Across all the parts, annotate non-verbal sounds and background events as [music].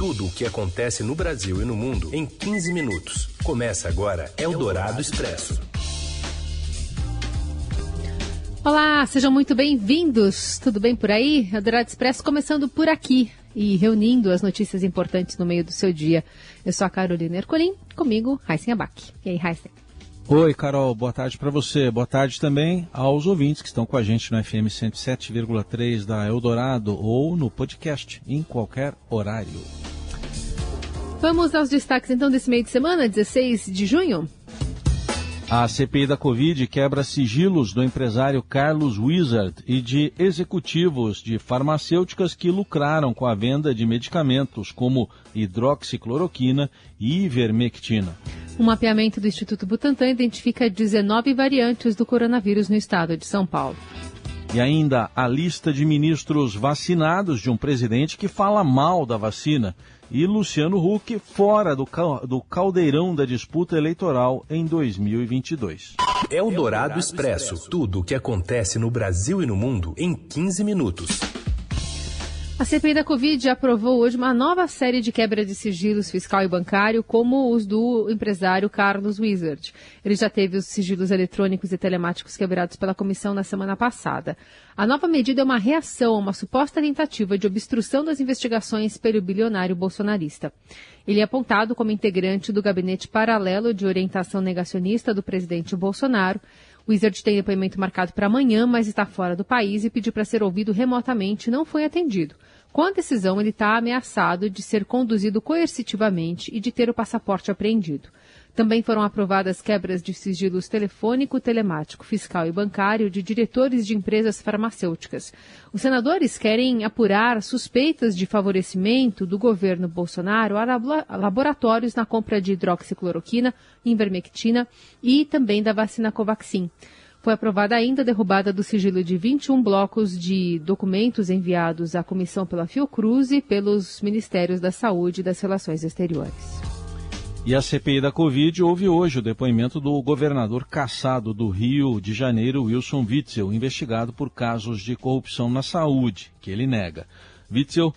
Tudo o que acontece no Brasil e no mundo em 15 minutos. Começa agora Eldorado Expresso. Olá, sejam muito bem-vindos. Tudo bem por aí? Eldorado Expresso começando por aqui e reunindo as notícias importantes no meio do seu dia. Eu sou a Carolina Ercolim, comigo, Raíssen Abac. E aí, Raíssen? Oi, Carol, boa tarde para você. Boa tarde também aos ouvintes que estão com a gente no FM 107,3 da Eldorado ou no podcast em qualquer horário. Vamos aos destaques então desse meio de semana, 16 de junho. A CPI da Covid quebra sigilos do empresário Carlos Wizard e de executivos de farmacêuticas que lucraram com a venda de medicamentos como hidroxicloroquina e ivermectina. Um mapeamento do Instituto Butantan identifica 19 variantes do coronavírus no estado de São Paulo. E ainda a lista de ministros vacinados de um presidente que fala mal da vacina e Luciano Huck fora do, do caldeirão da disputa eleitoral em 2022. É o Dourado Expresso. Tudo o que acontece no Brasil e no mundo em 15 minutos. A CPI da Covid aprovou hoje uma nova série de quebra de sigilos fiscal e bancário, como os do empresário Carlos Wizard. Ele já teve os sigilos eletrônicos e telemáticos quebrados pela comissão na semana passada. A nova medida é uma reação a uma suposta tentativa de obstrução das investigações pelo bilionário bolsonarista. Ele é apontado como integrante do gabinete paralelo de orientação negacionista do presidente Bolsonaro. O Wizard tem depoimento marcado para amanhã, mas está fora do país e pediu para ser ouvido remotamente e não foi atendido. Com a decisão, ele está ameaçado de ser conduzido coercitivamente e de ter o passaporte apreendido. Também foram aprovadas quebras de sigilos telefônico, telemático, fiscal e bancário de diretores de empresas farmacêuticas. Os senadores querem apurar suspeitas de favorecimento do governo Bolsonaro a laboratórios na compra de hidroxicloroquina, invermectina e também da vacina Covaxin. Foi aprovada ainda a derrubada do sigilo de 21 blocos de documentos enviados à comissão pela Fiocruz e pelos Ministérios da Saúde e das Relações Exteriores. E a CPI da Covid houve hoje o depoimento do governador caçado do Rio de Janeiro, Wilson Witzel, investigado por casos de corrupção na saúde, que ele nega. Witzel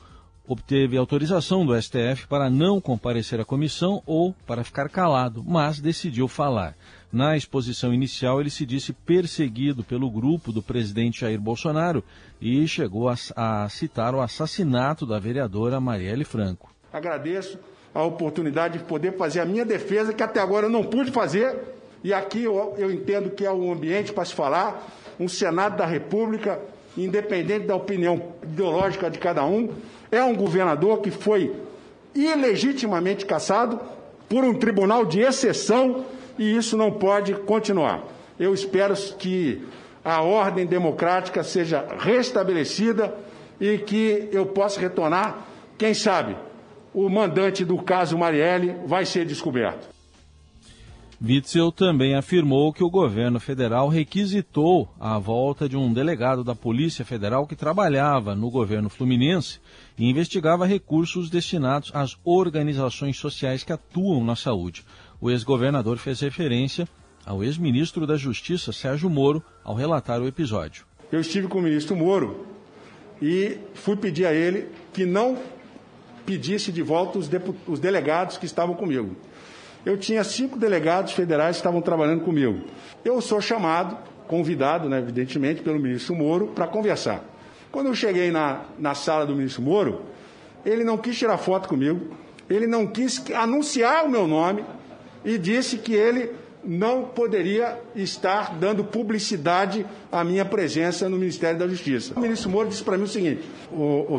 obteve autorização do STF para não comparecer à comissão ou para ficar calado, mas decidiu falar. Na exposição inicial, ele se disse perseguido pelo grupo do presidente Jair Bolsonaro e chegou a, a citar o assassinato da vereadora Marielle Franco. Agradeço a oportunidade de poder fazer a minha defesa, que até agora eu não pude fazer, e aqui eu, eu entendo que é o ambiente para se falar, um Senado da República, independente da opinião ideológica de cada um, é um governador que foi ilegitimamente caçado por um tribunal de exceção e isso não pode continuar. Eu espero que a ordem democrática seja restabelecida e que eu possa retornar, quem sabe, o mandante do caso Marielle vai ser descoberto. Witzel também afirmou que o governo federal requisitou a volta de um delegado da Polícia Federal que trabalhava no governo fluminense e investigava recursos destinados às organizações sociais que atuam na saúde. O ex-governador fez referência ao ex-ministro da Justiça, Sérgio Moro, ao relatar o episódio. Eu estive com o ministro Moro e fui pedir a ele que não pedisse de volta os, os delegados que estavam comigo. Eu tinha cinco delegados federais que estavam trabalhando comigo. Eu sou chamado, convidado, né, evidentemente, pelo ministro Moro para conversar. Quando eu cheguei na, na sala do ministro Moro, ele não quis tirar foto comigo, ele não quis anunciar o meu nome e disse que ele não poderia estar dando publicidade à minha presença no Ministério da Justiça. O ministro Moro disse para mim o seguinte: o, o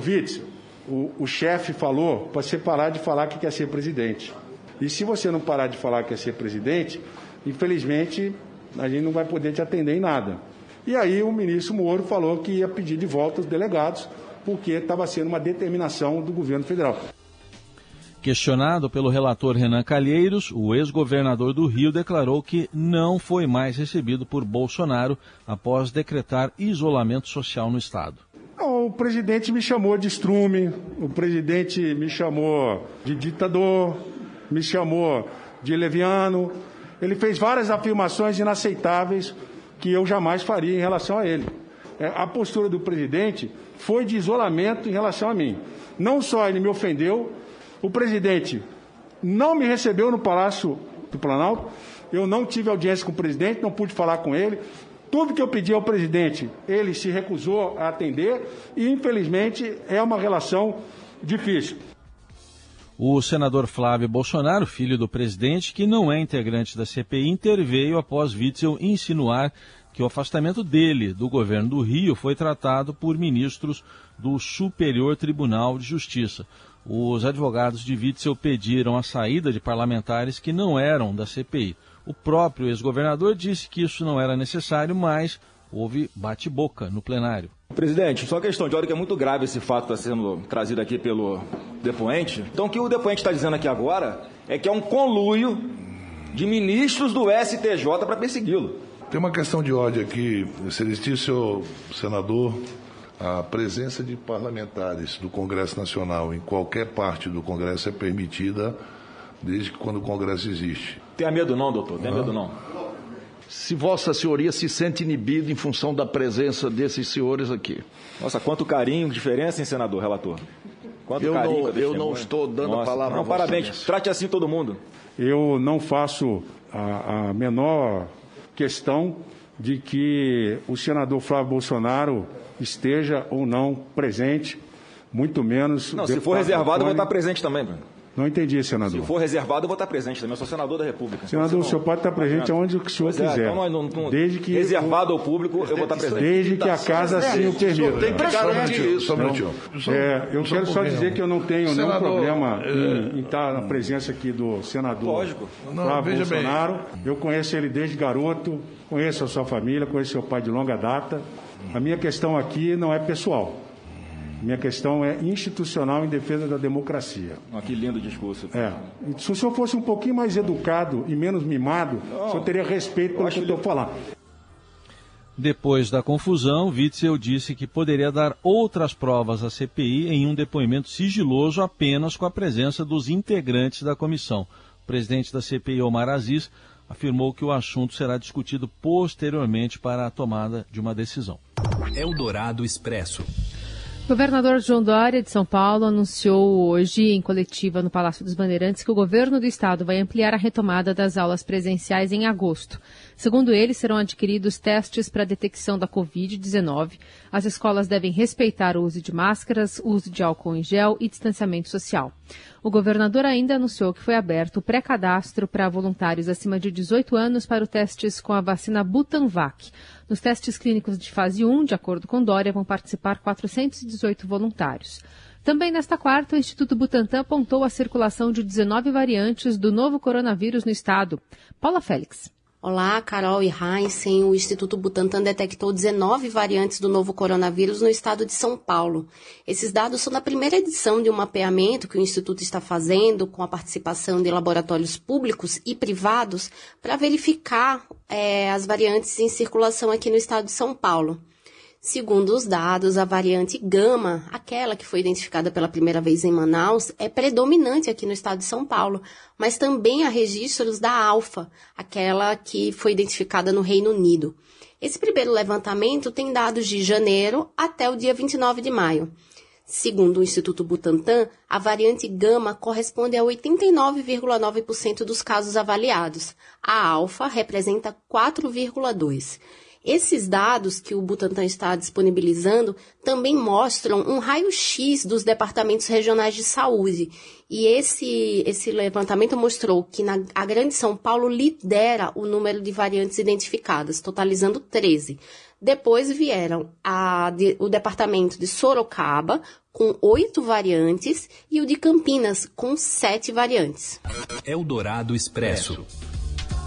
o, o chefe falou para você parar de falar que quer ser presidente. E se você não parar de falar que quer ser presidente, infelizmente a gente não vai poder te atender em nada. E aí o ministro Moro falou que ia pedir de volta os delegados, porque estava sendo uma determinação do governo federal. Questionado pelo relator Renan Calheiros, o ex-governador do Rio declarou que não foi mais recebido por Bolsonaro após decretar isolamento social no estado. O presidente me chamou de estrume, o presidente me chamou de ditador, me chamou de leviano. Ele fez várias afirmações inaceitáveis que eu jamais faria em relação a ele. É, a postura do presidente foi de isolamento em relação a mim. Não só ele me ofendeu, O presidente não me recebeu no Palácio do Planalto, eu não tive audiência com o presidente, não pude falar com ele. Tudo que eu pedi ao presidente, ele se recusou a atender e, infelizmente, é uma relação difícil. O senador Flávio Bolsonaro, filho do presidente, que não é integrante da CPI, interveio após Witzel insinuar que o afastamento dele do governo do Rio foi tratado por ministros do Superior Tribunal de Justiça. Os advogados de Witzel pediram a saída de parlamentares que não eram da CPI. O próprio ex-governador disse que isso não era necessário, mas houve bate-boca no plenário. Presidente, só questão de ordem que é muito grave esse fato que está sendo trazido aqui pelo depoente. Então, o que o depoente está dizendo aqui agora é que é um conluio de ministros do STJ para persegui-lo. Tem uma questão de ordem aqui, excelentíssimo senador. A presença de parlamentares do Congresso Nacional em qualquer parte do Congresso é permitida desde que quando o Congresso existe. Tenha medo não, doutor, tenha medo não. Se Vossa Senhoria se sente inibido em função da presença desses senhores aqui. Nossa, quanto carinho, diferença, hein, senador, relator? Quanto eu carinho. não, eu não estou dando Nossa, a palavra não, parabéns. Excelência. Trate assim todo mundo. Eu não faço a, a menor questão de que o senador Flávio Bolsonaro esteja ou não presente, muito menos. Não, se for reservado, eu vou estar presente também, Bruno. Não entendi, senador. Se for reservado, eu vou estar presente também. Eu sou senador da República. Senador, o senhor pode estar presente aonde o senhor é, quiser. então nós não- não- desde que reservado ao público, eu vou estar presente. Desde que a casa assim o permita. Tem que só um minutinho, É, eu só quero só dizer que eu não tenho nenhum problema é, em, em estar na presença aqui do senador Lógico. Não, Flávio. Bolsonaro. Eu conheço ele desde garoto, conheço a sua família, conheço seu pai de longa data. A minha questão aqui não é pessoal. Minha questão é institucional em defesa da democracia. Ah, que lindo discurso. É. Se o senhor fosse um pouquinho mais educado e menos mimado, o senhor teria respeito pelo que eu estou falando. Depois da confusão, Witzel disse que poderia dar outras provas à CPI em um depoimento sigiloso apenas com a presença dos integrantes da comissão. O presidente da CPI, Omar Aziz, afirmou que o assunto será discutido posteriormente para a tomada de uma decisão. Eldorado Expresso. Governador João Dória de São Paulo anunciou hoje, em coletiva no Palácio dos Bandeirantes, que o governo do estado vai ampliar a retomada das aulas presenciais em agosto. Segundo ele, serão adquiridos testes para detecção da Covid-19. As escolas devem respeitar o uso de máscaras, uso de álcool em gel e distanciamento social. O governador ainda anunciou que foi aberto o pré-cadastro para voluntários acima de 18 anos para os testes com a vacina Butanvac. Nos testes clínicos de fase 1, de acordo com Dória, vão participar 418 voluntários. Também nesta quarta, o Instituto Butantan apontou a circulação de 19 variantes do novo coronavírus no estado. Paula Félix. Olá, Carol e Heinzen. O Instituto Butantan detectou 19 variantes do novo coronavírus no estado de São Paulo. Esses dados são da primeira edição de um mapeamento que o Instituto está fazendo com a participação de laboratórios públicos e privados para verificar eh, as variantes em circulação aqui no estado de São Paulo. Segundo os dados, a variante Gama, aquela que foi identificada pela primeira vez em Manaus, é predominante aqui no estado de São Paulo, mas também há registros da Alfa, aquela que foi identificada no Reino Unido. Esse primeiro levantamento tem dados de janeiro até o dia 29 de maio. Segundo o Instituto Butantan, a variante Gama corresponde a 89,9% dos casos avaliados. A Alfa representa 4,2%. Esses dados que o Butantan está disponibilizando também mostram um raio-x dos departamentos regionais de saúde. E esse, esse levantamento mostrou que na, a Grande São Paulo lidera o número de variantes identificadas, totalizando 13. Depois vieram a, de, o departamento de Sorocaba, com oito variantes, e o de Campinas, com sete variantes. Eldorado Expresso.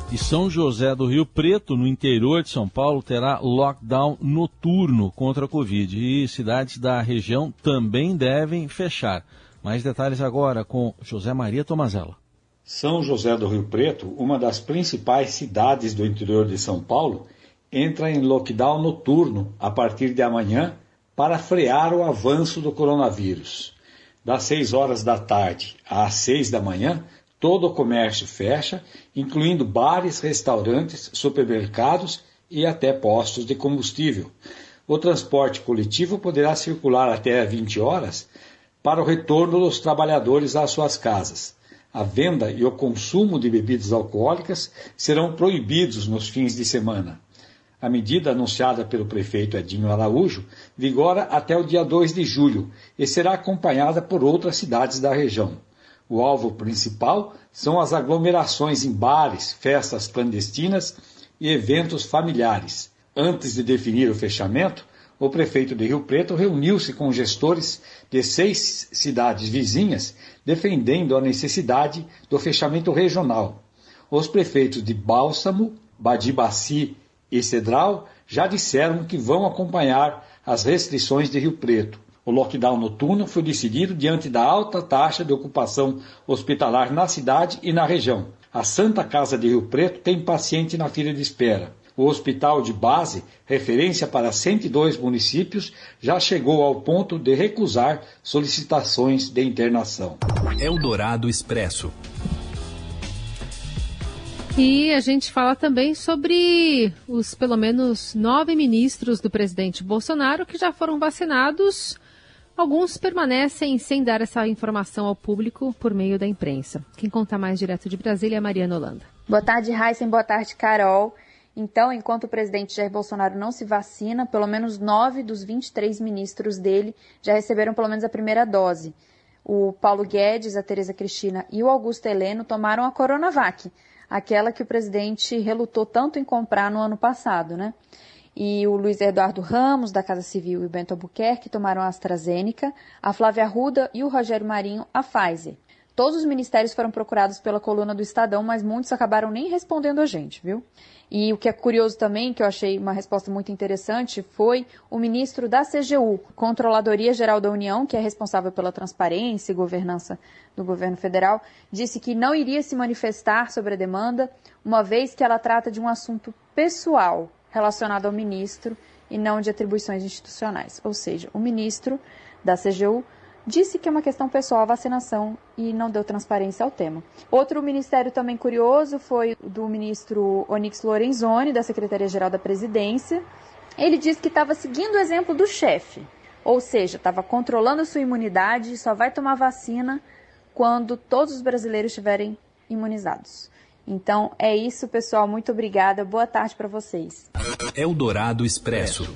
E São José do Rio Preto, no interior de São Paulo, terá lockdown noturno contra a Covid. E cidades da região também devem fechar. Mais detalhes agora com José Maria Tomazella. São José do Rio Preto, uma das principais cidades do interior de São Paulo, entra em lockdown noturno a partir de amanhã para frear o avanço do coronavírus. Das 6 horas da tarde às 6 da manhã, todo o comércio fecha, incluindo bares, restaurantes, supermercados e até postos de combustível. O transporte coletivo poderá circular até 20 horas para o retorno dos trabalhadores às suas casas. A venda e o consumo de bebidas alcoólicas serão proibidos nos fins de semana. A medida anunciada pelo prefeito Edinho Araújo vigora até o dia 2 de julho e será acompanhada por outras cidades da região. O alvo principal são as aglomerações em bares, festas clandestinas e eventos familiares. Antes de definir o fechamento, o prefeito de Rio Preto reuniu-se com gestores de seis cidades vizinhas, defendendo a necessidade do fechamento regional. Os prefeitos de Bálsamo, Badibaci e Cedral já disseram que vão acompanhar as restrições de Rio Preto. O lockdown noturno foi decidido diante da alta taxa de ocupação hospitalar na cidade e na região. A Santa Casa de Rio Preto tem paciente na fila de espera. O hospital de base, referência para 102 municípios, já chegou ao ponto de recusar solicitações de internação. Eldorado Expresso. E a gente fala também sobre os pelo menos nove ministros do presidente Bolsonaro que já foram vacinados. Alguns permanecem sem dar essa informação ao público por meio da imprensa. Quem conta mais direto de Brasília é Mariana Holanda. Boa tarde, Heisen. Boa tarde, Carol. Então, enquanto o presidente Jair Bolsonaro não se vacina, pelo menos nove dos 23 ministros dele já receberam pelo menos a primeira dose. O Paulo Guedes, a Tereza Cristina e o Augusto Heleno tomaram a Coronavac, aquela que o presidente relutou tanto em comprar no ano passado, né? E o Luiz Eduardo Ramos, da Casa Civil, e o Bento Albuquerque tomaram a AstraZeneca, a Flávia Arruda e o Rogério Marinho a Pfizer. Todos os ministérios foram procurados pela coluna do Estadão, mas muitos acabaram nem respondendo a gente, viu? E o que é curioso também, que eu achei uma resposta muito interessante, foi o ministro da CGU, Controladoria Geral da União, que é responsável pela transparência e governança do governo federal, disse que não iria se manifestar sobre a demanda, uma vez que ela trata de um assunto pessoal relacionado ao ministro e não de atribuições institucionais. Ou seja, o ministro da CGU disse que é uma questão pessoal a vacinação e não deu transparência ao tema. Outro ministério também curioso foi do ministro Onyx Lorenzoni, da Secretaria-Geral da Presidência. Ele disse que estava seguindo o exemplo do chefe, ou seja, estava controlando sua imunidade e só vai tomar vacina quando todos os brasileiros estiverem imunizados. Então é isso, pessoal. Muito obrigada. Boa tarde para vocês. Eldorado Expresso.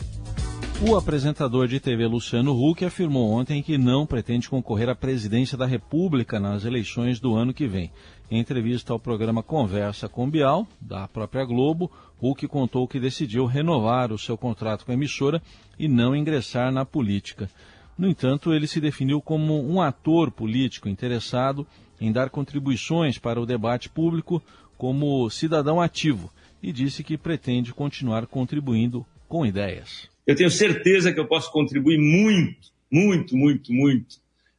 O apresentador de TV Luciano Huck afirmou ontem que não pretende concorrer à presidência da República nas eleições do ano que vem. Em entrevista ao programa Conversa com Bial, da própria Globo, Huck contou que decidiu renovar o seu contrato com a emissora e não ingressar na política. No entanto, ele se definiu como um ator político interessado em dar contribuições para o debate público como cidadão ativo e disse que pretende continuar contribuindo com ideias. Eu tenho certeza que eu posso contribuir muito, muito, muito, muito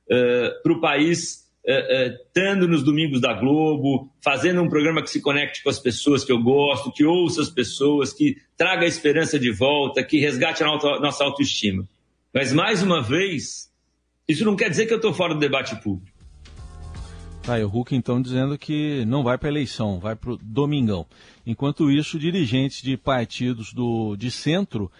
uh, para o país, uh, uh, estando nos domingos da Globo, fazendo um programa que se conecte com as pessoas que eu gosto, que ouça as pessoas, que traga a esperança de volta, que resgate a nossa autoestima. Mas, mais uma vez, isso não quer dizer que eu estou fora do debate público. Tá, e o Hulk então dizendo que não vai para a eleição, vai para o domingão. Enquanto isso, dirigentes de partidos do, de centro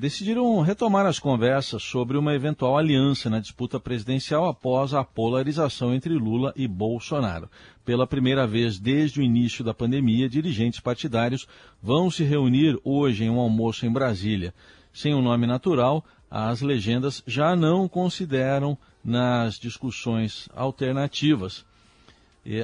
decidiram retomar as conversas sobre uma eventual aliança na disputa presidencial após a polarização entre Lula e Bolsonaro. Pela primeira vez desde o início da pandemia, dirigentes partidários vão se reunir hoje em um almoço em Brasília. Sem um nome natural, as legendas já não consideram nas discussões alternativas.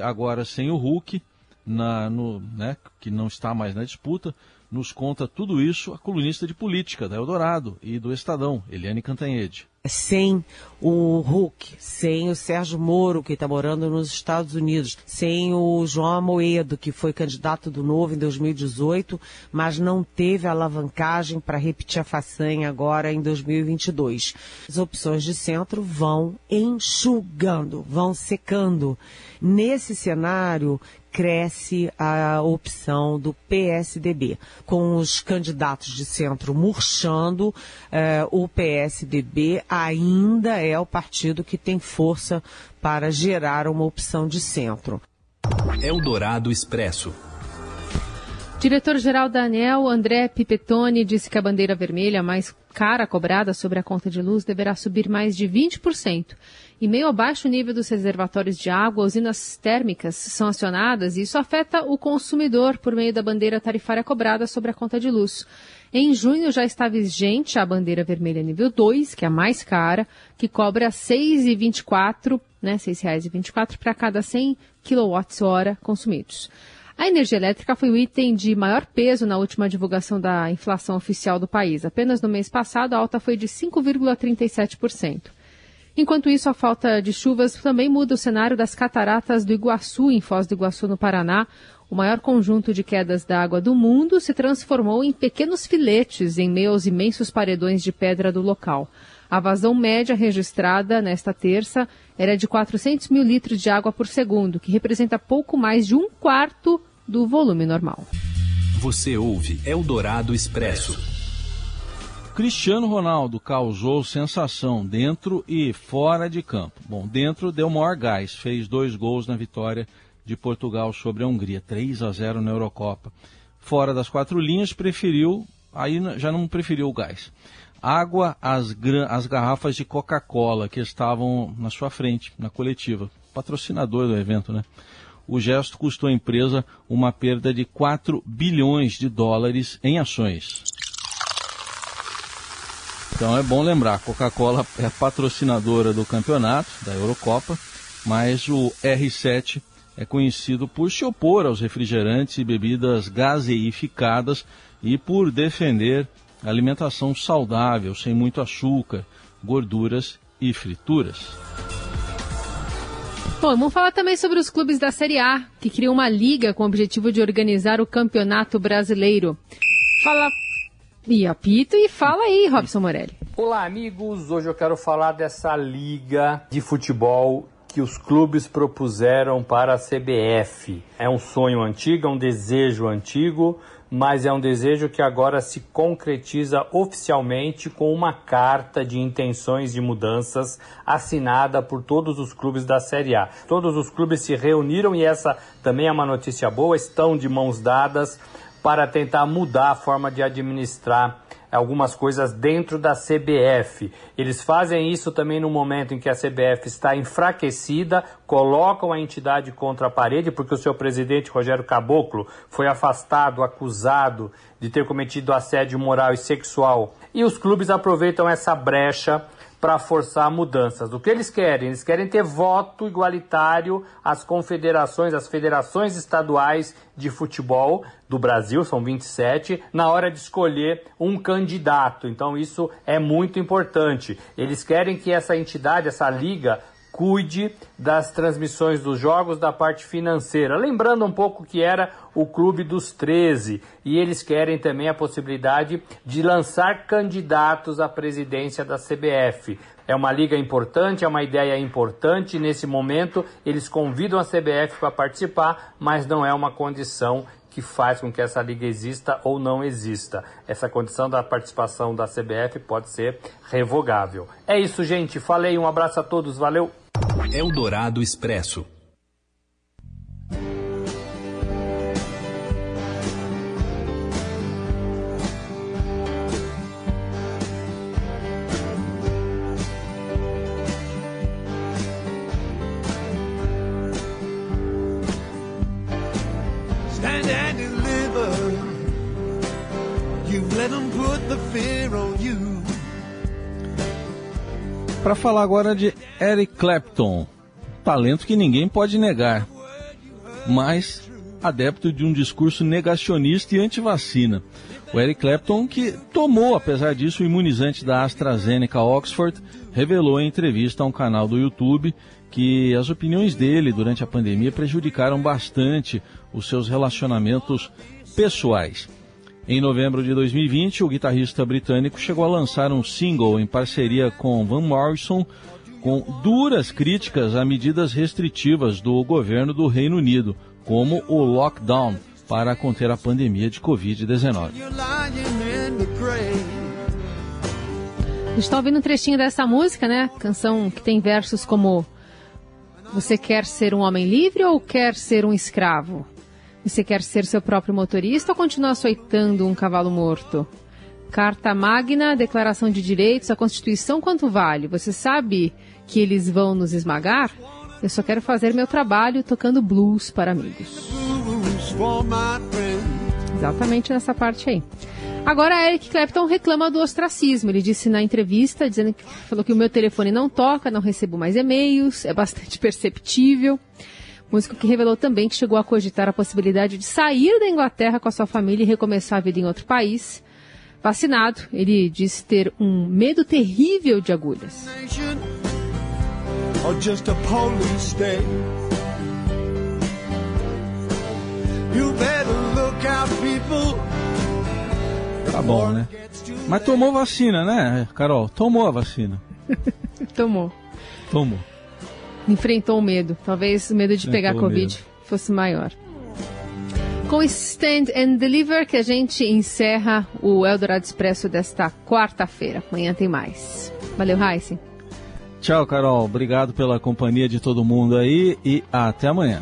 Agora, sem o Hulk, na, no, né, que não está mais na disputa, nos conta tudo isso a colunista de política da Eldorado e do Estadão, Eliane Cantanhede. Sem o Hulk, sem o Sérgio Moro, que está morando nos Estados Unidos, sem o João Amoedo, que foi candidato do Novo em 2018, mas não teve alavancagem para repetir a façanha agora em 2022. As opções de centro vão enxugando, vão secando. Nesse cenário, cresce a opção do PSDB. Com os candidatos de centro murchando, eh, o PSDB ainda é o partido que tem força para gerar uma opção de centro. Eldorado Expresso. Diretor-geral da ANEL, André Pipetoni, disse que a bandeira vermelha mais cara cobrada sobre a conta de luz deverá subir mais de 20%. Em meio ao baixo nível dos reservatórios de água, usinas térmicas são acionadas e isso afeta o consumidor por meio da bandeira tarifária cobrada sobre a conta de luz. Em junho já está vigente a bandeira vermelha nível 2, que é a mais cara, que cobra R$ 6,24, né, R$ 6,24 para cada 100 kWh consumidos. A energia elétrica foi o item de maior peso na última divulgação da inflação oficial do país. Apenas no mês passado, a alta foi de 5,37%. Enquanto isso, a falta de chuvas também muda o cenário das cataratas do Iguaçu, em Foz do Iguaçu, no Paraná. O maior conjunto de quedas d'água do mundo se transformou em pequenos filetes em meio aos imensos paredões de pedra do local. A vazão média registrada nesta terça era de 400 mil litros de água por segundo, que representa pouco mais de um quarto do volume normal. Você ouve Eldorado Expresso. Cristiano Ronaldo causou sensação dentro e fora de campo. Bom, dentro deu maior gás, fez dois gols na vitória de Portugal sobre a Hungria, 3 a 0 na Eurocopa. Fora das quatro linhas, preferiu, aí já não preferiu o gás. Água, as, as garrafas de Coca-Cola que estavam na sua frente, na coletiva. Patrocinador do evento, né? O gesto custou à empresa uma perda de 4 bilhões de dólares em ações. Então é bom lembrar, a Coca-Cola é patrocinadora do campeonato, da Eurocopa, mas o R7 é conhecido por se opor aos refrigerantes e bebidas gaseificadas e por defender alimentação saudável, sem muito açúcar, gorduras e frituras. Bom, vamos falar também sobre os clubes da Série A, que criam uma liga com o objetivo de organizar o Campeonato Brasileiro. Fala e apito e fala aí, Robson Morelli. Olá, amigos. Hoje eu quero falar dessa liga de futebol que os clubes propuseram para a CBF. É um sonho antigo, é um desejo antigo, mas é um desejo que agora se concretiza oficialmente com uma carta de intenções de mudanças assinada por todos os clubes da Série A. Todos os clubes se reuniram e essa também é uma notícia boa, estão de mãos dadas para tentar mudar a forma de administrar algumas coisas dentro da CBF. Eles fazem isso também no momento em que a CBF está enfraquecida, colocam a entidade contra a parede, porque o seu presidente, Rogério Caboclo, foi afastado, acusado de ter cometido assédio moral e sexual. E os clubes aproveitam essa brecha para forçar mudanças. O que eles querem? Eles querem ter voto igualitário às confederações, às federações estaduais de futebol do Brasil, são 27, na hora de escolher um candidato. Então isso é muito importante. Eles querem que essa entidade, essa liga, cuide das transmissões dos jogos da parte financeira. Lembrando um pouco que era o Clube dos 13 e eles querem também a possibilidade de lançar candidatos à presidência da CBF. É uma liga importante, é uma ideia importante. Nesse momento, eles convidam a CBF para participar, mas não é uma condição que faz com que essa liga exista ou não exista. Essa condição da participação da CBF pode ser revogável. É isso, gente. Falei, um abraço a todos, valeu! Eldorado Expresso. Para falar agora de Eric Clapton, talento que ninguém pode negar, mas adepto de um discurso negacionista e anti-vacina. O Eric Clapton, que tomou, apesar disso, o imunizante da AstraZeneca Oxford, revelou em entrevista a um canal do YouTube que as opiniões dele durante a pandemia prejudicaram bastante os seus relacionamentos pessoais. Em novembro de 2020, o guitarrista britânico chegou a lançar um single em parceria com Van Morrison com duras críticas a medidas restritivas do governo do Reino Unido, como o lockdown para conter a pandemia de Covid-19. A gente está ouvindo um trechinho dessa música, né? Canção que tem versos como Você quer ser um homem livre ou quer ser um escravo? Você quer ser seu próprio motorista ou continuar açoitando um cavalo morto? Carta Magna, Declaração de Direitos, a Constituição, quanto vale? Você sabe que eles vão nos esmagar? Eu só quero fazer meu trabalho tocando blues para amigos. Exatamente nessa parte aí. Agora, Eric Clapton reclama do ostracismo. Ele disse na entrevista, dizendo que falou que o meu telefone não toca, não recebo mais e-mails, é bastante [laughs] perceptível. Músico que revelou também que chegou a cogitar a possibilidade de sair da Inglaterra com a sua família e recomeçar a vida em outro país. Vacinado, ele disse ter um medo terrível de agulhas. Tá bom, né? Mas tomou vacina, né, Carol? Tomou a vacina. [laughs] Tomou. Tomou. Enfrentou o medo. Talvez o medo de pegar Covid medo. fosse maior. Com Stand and Deliver que a gente encerra o Eldorado Expresso desta quarta-feira. Amanhã tem mais. Valeu, Heisen. Tchau, Carol. Obrigado pela companhia de todo mundo aí e até amanhã.